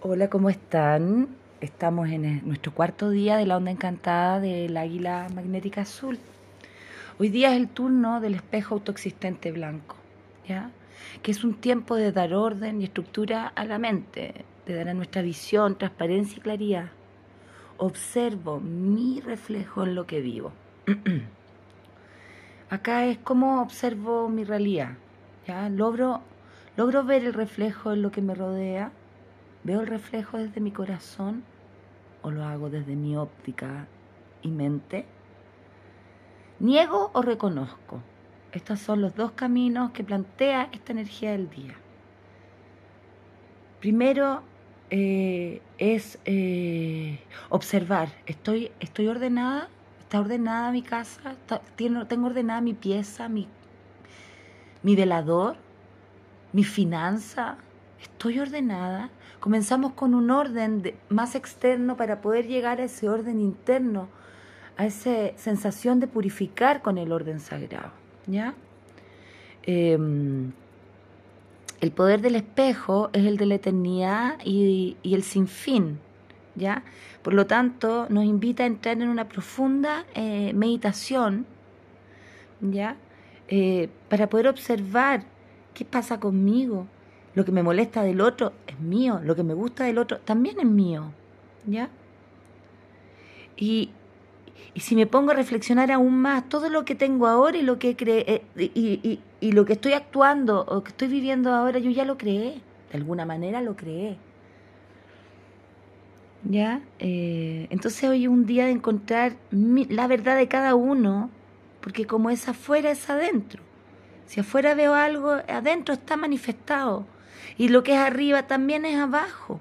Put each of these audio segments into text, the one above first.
Hola, ¿cómo están? Estamos en nuestro cuarto día de la onda encantada del águila magnética azul. Hoy día es el turno del espejo autoexistente blanco, ¿ya? Que es un tiempo de dar orden y estructura a la mente, de dar a nuestra visión transparencia y claridad. Observo mi reflejo en lo que vivo. Acá es como observo mi realidad, ¿ya? Logro, logro ver el reflejo en lo que me rodea ¿Veo el reflejo desde mi corazón o lo hago desde mi óptica y mente? ¿Niego o reconozco? Estos son los dos caminos que plantea esta energía del día. Primero eh, es eh, observar, ¿Estoy, ¿estoy ordenada? ¿Está ordenada mi casa? ¿Tengo ordenada mi pieza, mi, mi velador, mi finanza? ¿Estoy ordenada? Comenzamos con un orden más externo para poder llegar a ese orden interno, a esa sensación de purificar con el orden sagrado. ¿ya? Em, el poder del espejo es el de la eternidad y, el sinfín. ¿ya? Por lo tanto, nos invita a entrar en una profunda eh, meditación ¿ya? Eh, para poder observar qué pasa conmigo, lo que me molesta del otro es mío, lo que me gusta del otro también es mío, ¿ya? Y, si me pongo a reflexionar aún más, todo lo que tengo ahora y lo que cre y, y, lo que estoy actuando o que estoy viviendo ahora, yo ya lo creé, de alguna manera lo creé. ¿Ya? Eh, entonces hoy es un día de encontrar la verdad de cada uno, porque como es afuera, es adentro. Si afuera veo algo, adentro está manifestado. Y lo que es arriba también es abajo.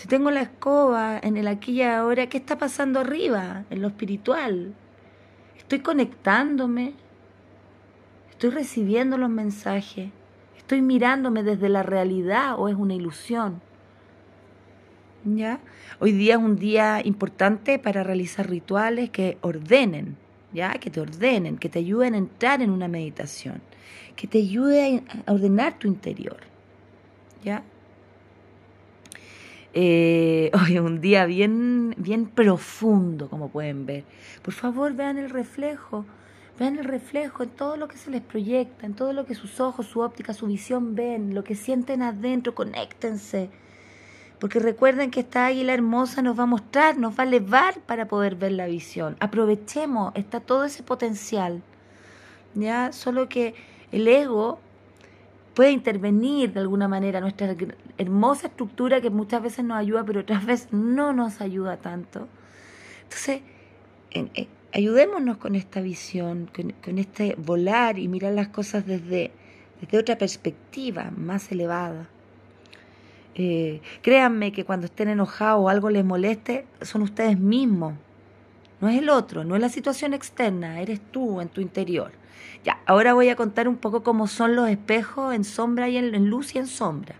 Si tengo la escoba en el aquí y ahora, ¿qué está pasando arriba, en lo espiritual? ¿Estoy conectándome? ¿Estoy recibiendo los mensajes? ¿Estoy mirándome desde la realidad o es una ilusión? ¿Ya? Hoy día es un día importante para realizar rituales que ordenen, ¿ya? Que te ordenen, que te ayuden a entrar en una meditación, que te ayude a ordenar tu interior. ¿Ya? Eh, hoy un día bien, bien profundo, como pueden ver. Por favor, vean el reflejo, vean el reflejo en todo lo que se les proyecta, en todo lo que sus ojos, su óptica, su visión ven, lo que sienten adentro, conéctense. Porque recuerden que esta águila hermosa nos va a mostrar, nos va a elevar para poder ver la visión. Aprovechemos, está todo ese potencial. Ya, solo que el ego puede intervenir de alguna manera nuestra hermosa estructura que muchas veces nos ayuda, pero otras veces no nos ayuda tanto. Entonces, ayudémonos con esta visión, con, este volar y mirar las cosas desde, desde otra perspectiva más elevada. Eh, créanme que cuando estén enojados o algo les moleste, son ustedes mismos. No es el otro, no es la situación externa, eres tú en tu interior. Ya, ahora voy a contar un poco cómo son los espejos en sombra y en, luz y en sombra.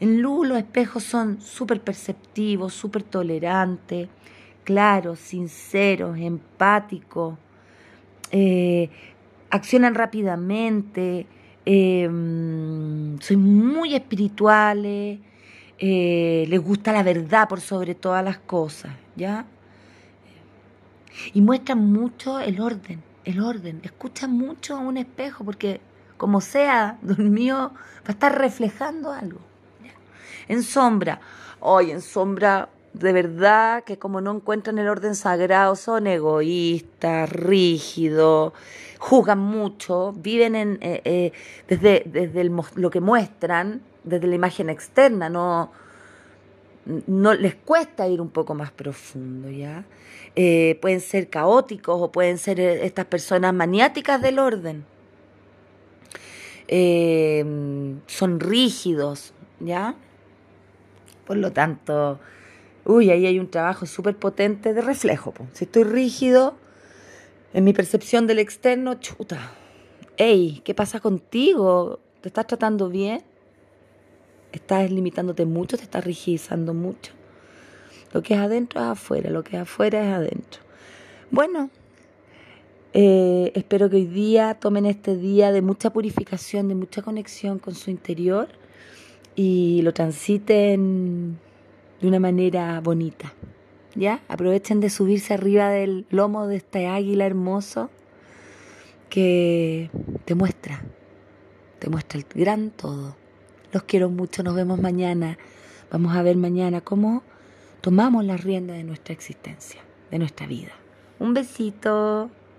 En luz los espejos son súper perceptivos, súper tolerantes, claros, sinceros, empáticos, eh, accionan rápidamente, eh, son muy espirituales, eh, les gusta la verdad por sobre todas las cosas, ¿ya? Y muestran mucho el orden el orden. Escucha mucho a un espejo porque como sea, dormido, va a estar reflejando algo. En sombra, hoy en sombra, de verdad que como no encuentran el orden sagrado, son egoístas, rígidos, juzgan mucho, viven en, eh, eh, desde, desde lo que muestran, desde la imagen externa, no, no les cuesta ir un poco más profundo, ¿ya? Eh, pueden ser caóticos o pueden ser eh, estas personas maniáticas del orden. Eh, son rígidos, ¿ya? Por lo tanto, uy, ahí hay un trabajo súper potente de reflejo. Si estoy rígido en mi percepción del externo, chuta, hey, ¿qué pasa contigo? ¿Te estás tratando bien? Estás limitándote mucho, te estás rigidizando mucho. Lo que es adentro es afuera, lo que es afuera es adentro. Bueno, eh, espero que hoy día tomen este día de mucha purificación, de mucha conexión con su interior y lo transiten de una manera bonita. ¿Ya? Aprovechen de subirse arriba del lomo de este águila hermoso que te muestra, te muestra el gran todo. Los quiero mucho, nos vemos mañana. Vamos a ver mañana cómo tomamos la rienda de nuestra existencia, de nuestra vida. Un besito.